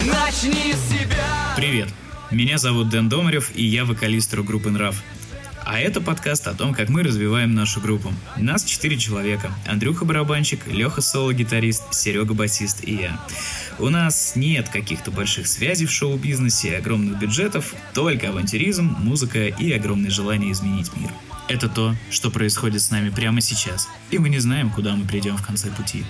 Начни с себя! Привет! Меня зовут Дэн Домарев, и я вокалист рок-группы «Нрав». А это подкаст о том, как мы развиваем нашу группу. Нас четыре человека. Андрюха барабанщик, Леха соло-гитарист, Серега басист и я. У нас нет каких-то больших связей в шоу-бизнесе и огромных бюджетов, только авантюризм, музыка и огромное желание изменить мир. Это то, что происходит с нами прямо сейчас, и мы не знаем, куда мы придем в конце пути.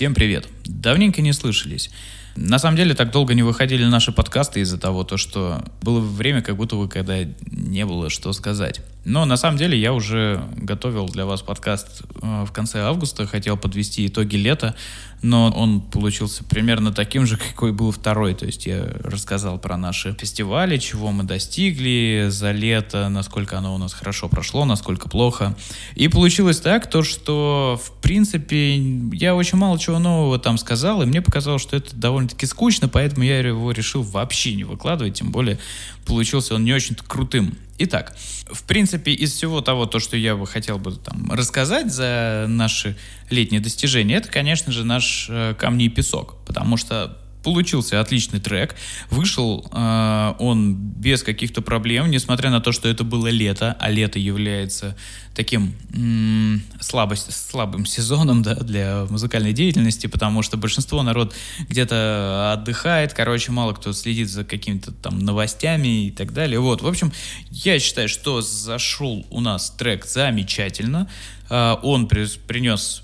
Всем привет! Давненько не слышались. На самом деле, так долго не выходили наши подкасты из-за того, то, что было время, как будто бы, когда не было что сказать. Но на самом деле я уже готовил для вас подкаст э, в конце августа, хотел подвести итоги лета, но он получился примерно таким же, какой был второй. То есть я рассказал про наши фестивали, чего мы достигли за лето, насколько оно у нас хорошо прошло, насколько плохо. И получилось так, то что, в принципе, я очень мало чего нового там сказал, и мне показалось, что это довольно-таки скучно, поэтому я его решил вообще не выкладывать, тем более получился он не очень крутым. Итак, в принципе, из всего того, то, что я бы хотел бы там рассказать за наши летние достижения, это, конечно же, наш э, «Камни и песок», потому что Получился отличный трек. Вышел э, он без каких-то проблем, несмотря на то, что это было лето, а лето является таким м, слабость, слабым сезоном да, для музыкальной деятельности, потому что большинство народ где-то отдыхает, короче, мало кто следит за какими-то там новостями и так далее. Вот, в общем, я считаю, что зашел у нас трек замечательно. Э, он при- принес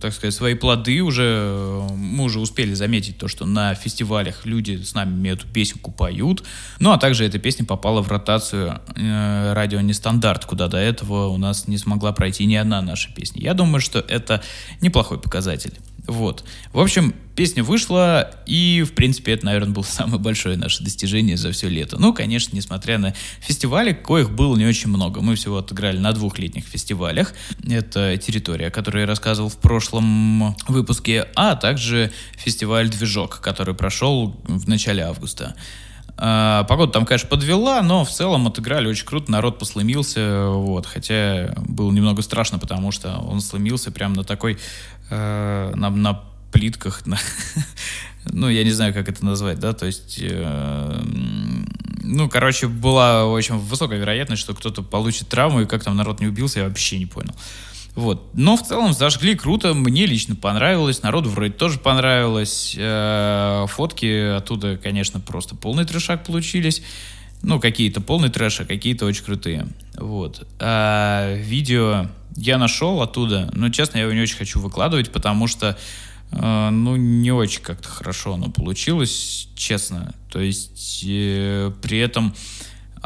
так сказать, свои плоды уже, э, мы уже успели заметить то, что на фестивалях люди с нами эту песенку поют, ну, а также эта песня попала в ротацию э, радио Нестандарт, куда до этого у нас не смогла пройти ни одна наша песня. Я думаю, что это неплохой показатель. Вот. В общем, песня вышла, и, в принципе, это, наверное, было самое большое наше достижение за все лето. Ну, конечно, несмотря на фестивали, коих было не очень много. Мы всего отыграли на двух летних фестивалях. Это «Территория», о которой я рассказывал в прошлом выпуске, а также фестиваль «Движок», который прошел в начале августа. А, Погода там, конечно, подвела, но в целом отыграли очень круто, народ послымился, вот, хотя было немного страшно, потому что он слымился прямо на такой, э, на, на плитках, на, ну, я не знаю, как это назвать, да, то есть, э, ну, короче, была очень высокая вероятность, что кто-то получит травму, и как там народ не убился, я вообще не понял. Вот. Но в целом зажгли круто, мне лично понравилось, народу вроде тоже понравилось. Э, Фотки оттуда, конечно, просто полный трешак получились. Ну, какие-то полный трэш, а какие-то очень крутые. Вот. А видео я нашел оттуда, но, честно, я его не очень хочу выкладывать, потому что, э, ну, не очень как-то хорошо оно получилось, честно. То есть, э, при этом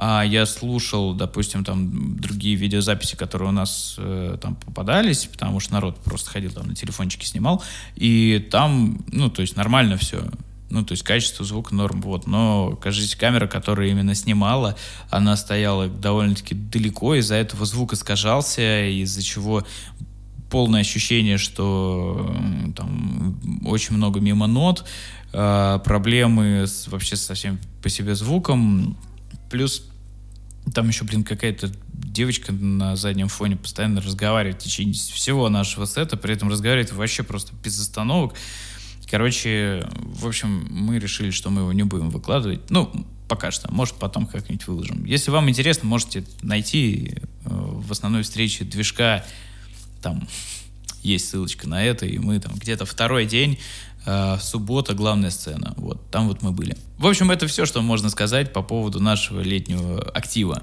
а я слушал, допустим, там другие видеозаписи, которые у нас э, там попадались, потому что народ просто ходил там на телефончике снимал, и там, ну, то есть нормально все. Ну, то есть качество звука норм, вот. Но, кажется, камера, которая именно снимала, она стояла довольно-таки далеко, из-за этого звук искажался, из-за чего полное ощущение, что там очень много мимо нот, э, проблемы с, вообще со всем по себе звуком, плюс там еще, блин, какая-то девочка на заднем фоне постоянно разговаривает в течение всего нашего сета, при этом разговаривает вообще просто без остановок. Короче, в общем, мы решили, что мы его не будем выкладывать. Ну, пока что. Может, потом как-нибудь выложим. Если вам интересно, можете найти э, в основной встрече движка. Там есть ссылочка на это, и мы там где-то второй день, э, суббота, главная сцена. Вот, там вот мы были. В общем, это все, что можно сказать по поводу нашего летнего актива.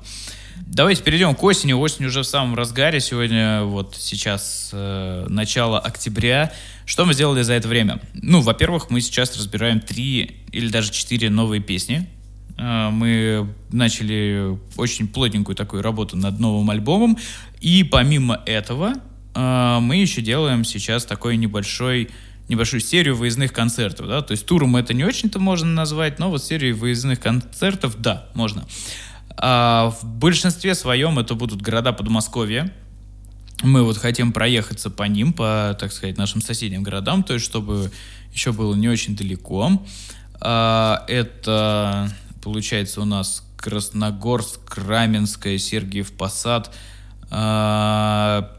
Давайте перейдем к осени. Осень уже в самом разгаре. Сегодня вот сейчас э, начало октября. Что мы сделали за это время? Ну, во-первых, мы сейчас разбираем три или даже четыре новые песни. Э, Мы начали очень плотненькую такую работу над новым альбомом. И помимо этого, э, мы еще делаем сейчас такой небольшой небольшую серию выездных концертов, да, то есть туром это не очень-то можно назвать, но вот серию выездных концертов, да, можно. А в большинстве своем это будут города Подмосковья. Мы вот хотим проехаться по ним, по, так сказать, нашим соседним городам, то есть чтобы еще было не очень далеко. А, это, получается, у нас Красногорск, Раменское, Сергиев Посад, А,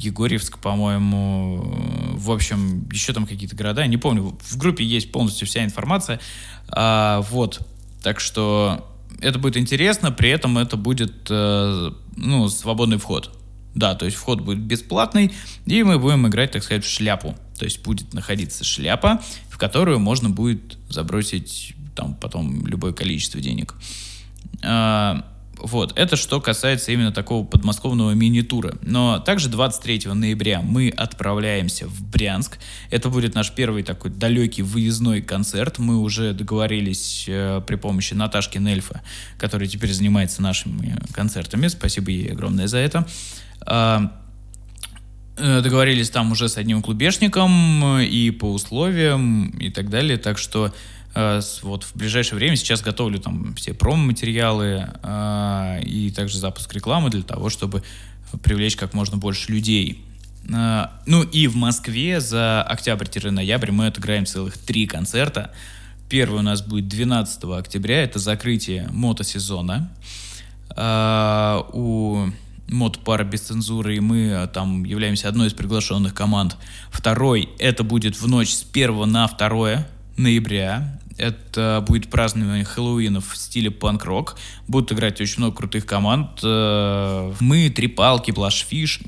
Егорьевск, по-моему. В общем, еще там какие-то города. Не помню. В группе есть полностью вся информация. А, вот. Так что это будет интересно. При этом это будет э, ну, свободный вход. Да, то есть вход будет бесплатный, и мы будем играть, так сказать, в шляпу. То есть будет находиться шляпа, в которую можно будет забросить там потом любое количество денег. А, вот, это что касается именно такого подмосковного мини-тура. Но также 23 ноября мы отправляемся в Брянск. Это будет наш первый такой далекий выездной концерт. Мы уже договорились э, при помощи Наташки Нельфа, которая теперь занимается нашими концертами. Спасибо ей огромное за это. А, э, договорились там уже с одним клубешником э, и по условиям и так далее. Так что вот в ближайшее время сейчас готовлю там все промо-материалы э, и также запуск рекламы для того, чтобы привлечь как можно больше людей. Э, Ну и в Москве за октябрь-ноябрь мы отыграем целых три концерта. Первый у нас будет 12 октября, это закрытие мотосезона. У мотопара без цензуры, и мы там являемся одной из приглашенных команд. Второй, это будет в ночь с 1 на 2 ноября. Это будет празднование Хэллоуина в стиле панк-рок. Будут играть очень много крутых команд. Э, Мы, Три Палки, Блашфиш,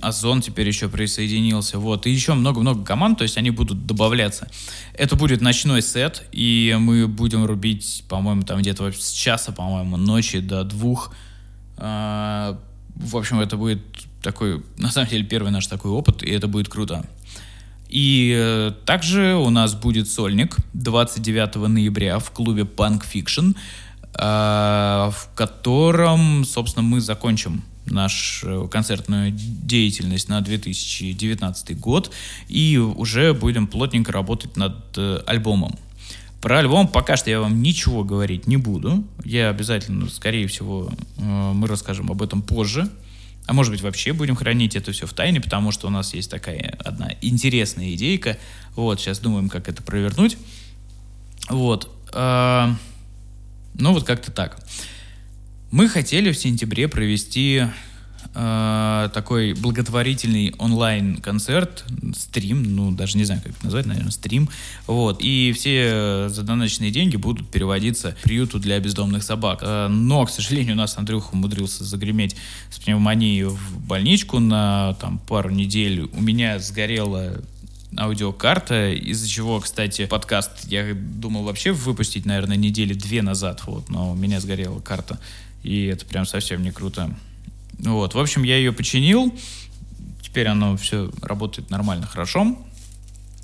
Озон теперь еще присоединился. Вот. И еще много-много команд, то есть они будут добавляться. Это будет ночной сет, и мы будем рубить, по-моему, там где-то с часа, по-моему, ночи до двух. А, В общем, это будет такой, на самом деле, первый наш такой опыт, и это будет круто. И э, также у нас будет сольник 29 ноября в клубе Punk Fiction, э, в котором, собственно, мы закончим нашу концертную деятельность на 2019 год и уже будем плотненько работать над э, альбомом. Про альбом пока что я вам ничего говорить не буду. Я обязательно, скорее всего, э, мы расскажем об этом позже. А может быть, вообще будем хранить это все в тайне, потому что у нас есть такая одна интересная идейка. Вот, сейчас думаем, как это провернуть. Вот. а, Ну, вот как-то так. Мы хотели в сентябре провести э, такой благотворительный онлайн-концерт, стрим, ну, даже не знаю, как это назвать, наверное, стрим. Вот. И все задоночные деньги будут переводиться приюту для бездомных собак. Э, но, к сожалению, у нас Андрюха умудрился загреметь с пневмонией в больничку на там, пару недель. У меня сгорела аудиокарта, из-за чего, кстати, подкаст я думал вообще выпустить, наверное, недели две назад, вот, но у меня сгорела карта, и это прям совсем не круто. Вот, в общем, я ее починил, теперь оно все работает нормально, хорошо.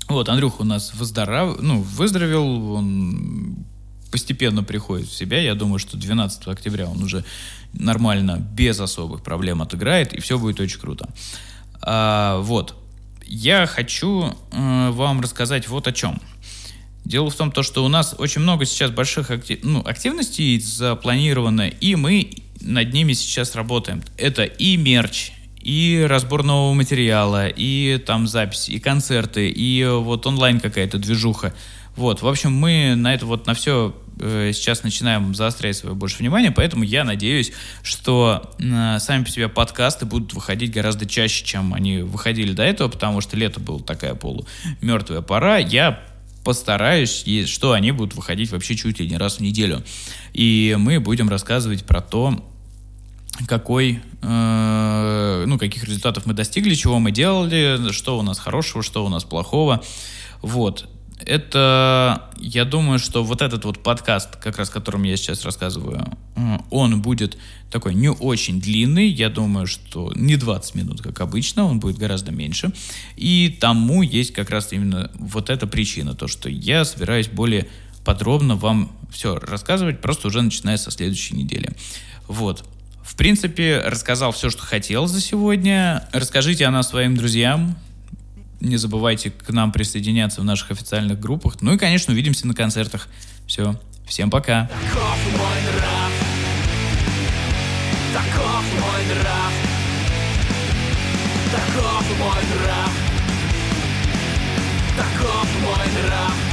Вот, Андрюха у нас выздоров... ну, выздоровел, он постепенно приходит в себя. Я думаю, что 12 октября он уже нормально, без особых проблем отыграет, и все будет очень круто. А, вот. Я хочу э, вам рассказать вот о чем. Дело в том, то, что у нас очень много сейчас больших актив... ну, активностей запланировано, и мы над ними сейчас работаем. Это и мерч, и разбор нового материала, и там запись, и концерты, и вот онлайн какая-то движуха. Вот, в общем, мы на это вот на все э, сейчас начинаем заострять свое больше внимание, поэтому я надеюсь, что э, сами по себе подкасты будут выходить гораздо чаще, чем они выходили до этого, потому что лето было такая полумертвая пора. Я постараюсь, что они будут выходить вообще чуть ли не раз в неделю. И мы будем рассказывать про то, какой, э, ну, каких результатов мы достигли, чего мы делали, что у нас хорошего, что у нас плохого. Вот. Это, я думаю, что вот этот вот подкаст, как раз которым я сейчас рассказываю, э, он будет такой не очень длинный. Я думаю, что не 20 минут, как обычно, он будет гораздо меньше. И тому есть как раз именно вот эта причина, то, что я собираюсь более подробно вам все рассказывать, просто уже начиная со следующей недели. Вот. В принципе, рассказал все, что хотел за сегодня. Расскажите о нас своим друзьям. Не забывайте к нам присоединяться в наших официальных группах. Ну и, конечно, увидимся на концертах. Все. Всем пока. Таков мой нрав Таков мой нрав Таков мой нрав Таков мой нрав